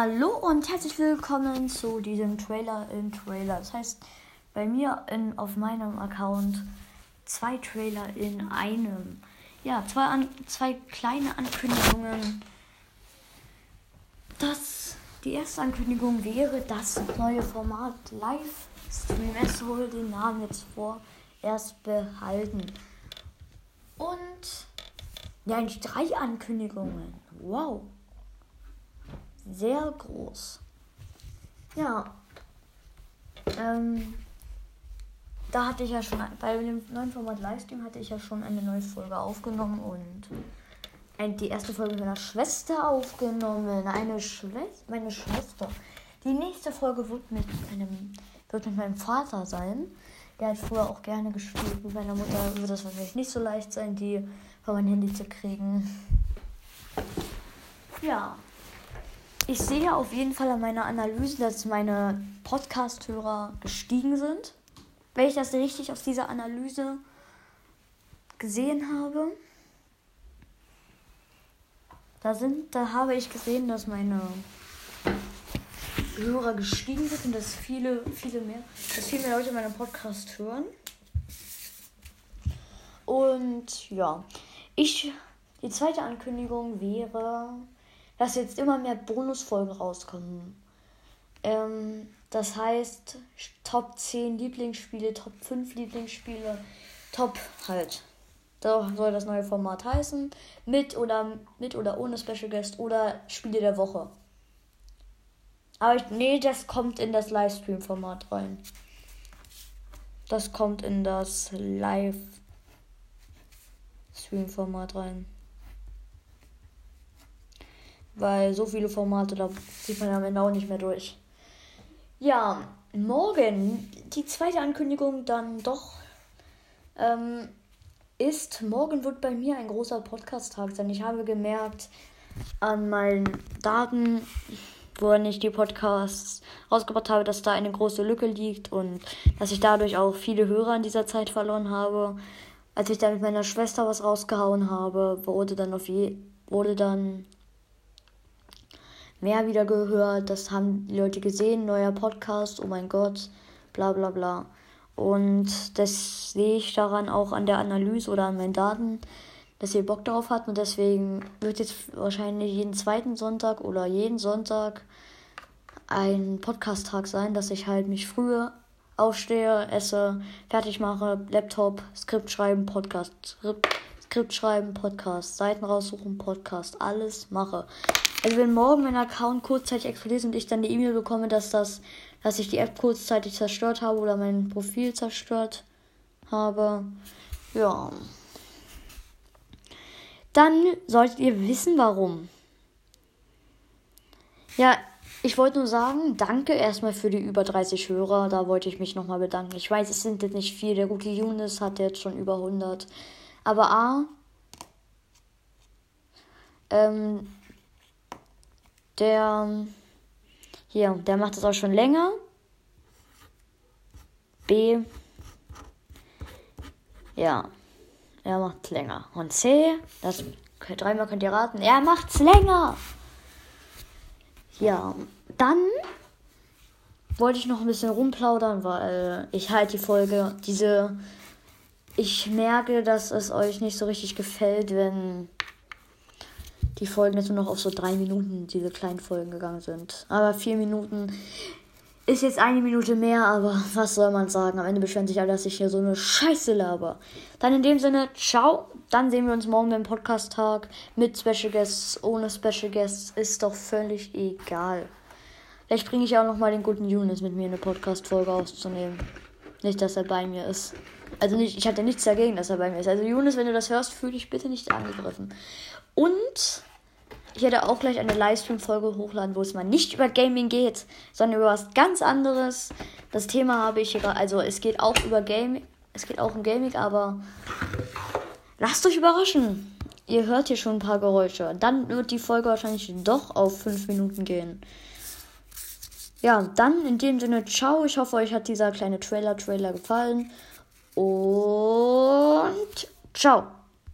Hallo und herzlich willkommen zu diesem Trailer in Trailer. Das heißt, bei mir in, auf meinem Account zwei Trailer in einem. Ja, zwei, an, zwei kleine Ankündigungen. Das, die erste Ankündigung wäre das neue Format Livestream. Es soll den Namen jetzt vorerst behalten. Und ja, drei Ankündigungen. Wow sehr groß. Ja. Ähm, da hatte ich ja schon, bei dem neuen Format Livestream hatte ich ja schon eine neue Folge aufgenommen und die erste Folge meiner Schwester aufgenommen. Eine Schwester, meine Schwester. Die nächste Folge wird mit einem, wird mit meinem Vater sein. Der hat früher auch gerne gespielt. Mit meiner Mutter wird es wahrscheinlich nicht so leicht sein, die von meinem Handy zu kriegen. Ja. Ich sehe auf jeden Fall an meiner Analyse, dass meine Podcast-Hörer gestiegen sind. Wenn ich das richtig aus dieser Analyse gesehen habe, da sind, da habe ich gesehen, dass meine Hörer gestiegen sind und dass viele, viele mehr, dass viele mehr Leute meinen Podcast hören. Und ja, ich, die zweite Ankündigung wäre, dass jetzt immer mehr Bonusfolgen rauskommen. Ähm, das heißt, Top 10 Lieblingsspiele, Top 5 Lieblingsspiele, Top halt. So soll das neue Format heißen. Mit oder mit oder ohne Special Guest oder Spiele der Woche. Aber ich, nee, das kommt in das Livestream-Format rein. Das kommt in das Live-Stream-Format rein weil so viele Formate, da sieht man am Ende auch nicht mehr durch. Ja, morgen, die zweite Ankündigung dann doch ähm, ist, morgen wird bei mir ein großer Podcast-Tag sein. Ich habe gemerkt an meinen Daten, worin ich die Podcasts rausgebracht habe, dass da eine große Lücke liegt und dass ich dadurch auch viele Hörer in dieser Zeit verloren habe. Als ich dann mit meiner Schwester was rausgehauen habe, wurde dann auf je wurde dann mehr wieder gehört, das haben die Leute gesehen, neuer Podcast, oh mein Gott, bla bla bla. Und das sehe ich daran auch an der Analyse oder an meinen Daten, dass ihr Bock darauf habt. Und deswegen wird jetzt wahrscheinlich jeden zweiten Sonntag oder jeden Sonntag ein Podcast-Tag sein, dass ich halt mich früher aufstehe, esse, fertig mache, Laptop, Skript schreiben, Podcast, Skript, Skript schreiben, Podcast, Seiten raussuchen, Podcast, alles mache. Also wenn morgen mein Account kurzzeitig explodiert und ich dann die E-Mail bekomme, dass das, dass ich die App kurzzeitig zerstört habe oder mein Profil zerstört habe, ja. Dann solltet ihr wissen, warum. Ja, ich wollte nur sagen, danke erstmal für die über 30 Hörer. Da wollte ich mich nochmal bedanken. Ich weiß, es sind jetzt nicht viel. Der gute Younes hat jetzt schon über 100. Aber A, ähm, der hier, der macht das auch schon länger. B. Ja, er macht's länger. Und C, das dreimal könnt ihr raten, er macht's länger. Ja, dann wollte ich noch ein bisschen rumplaudern, weil ich halt die Folge, diese, ich merke, dass es euch nicht so richtig gefällt, wenn die Folgen jetzt nur noch auf so drei Minuten, diese kleinen Folgen gegangen sind. Aber vier Minuten ist jetzt eine Minute mehr, aber was soll man sagen? Am Ende beschweren sich alle, dass ich hier so eine Scheiße laber. Dann in dem Sinne, ciao. Dann sehen wir uns morgen beim Podcast-Tag mit Special Guests, ohne Special Guests. Ist doch völlig egal. Vielleicht bringe ich auch noch mal den guten Younes mit mir eine Podcast-Folge auszunehmen. Nicht, dass er bei mir ist. Also nicht, ich hatte nichts dagegen, dass er bei mir ist. Also Younes, wenn du das hörst, fühle dich bitte nicht angegriffen. Und ich werde auch gleich eine Livestream-Folge hochladen, wo es mal nicht über Gaming geht, sondern über was ganz anderes. Das Thema habe ich hier gerade. Also es geht auch über Gaming. Es geht auch um Gaming, aber lasst euch überraschen. Ihr hört hier schon ein paar Geräusche. Dann wird die Folge wahrscheinlich doch auf 5 Minuten gehen. Ja, dann in dem Sinne, ciao. Ich hoffe, euch hat dieser kleine Trailer-Trailer gefallen. Und ciao.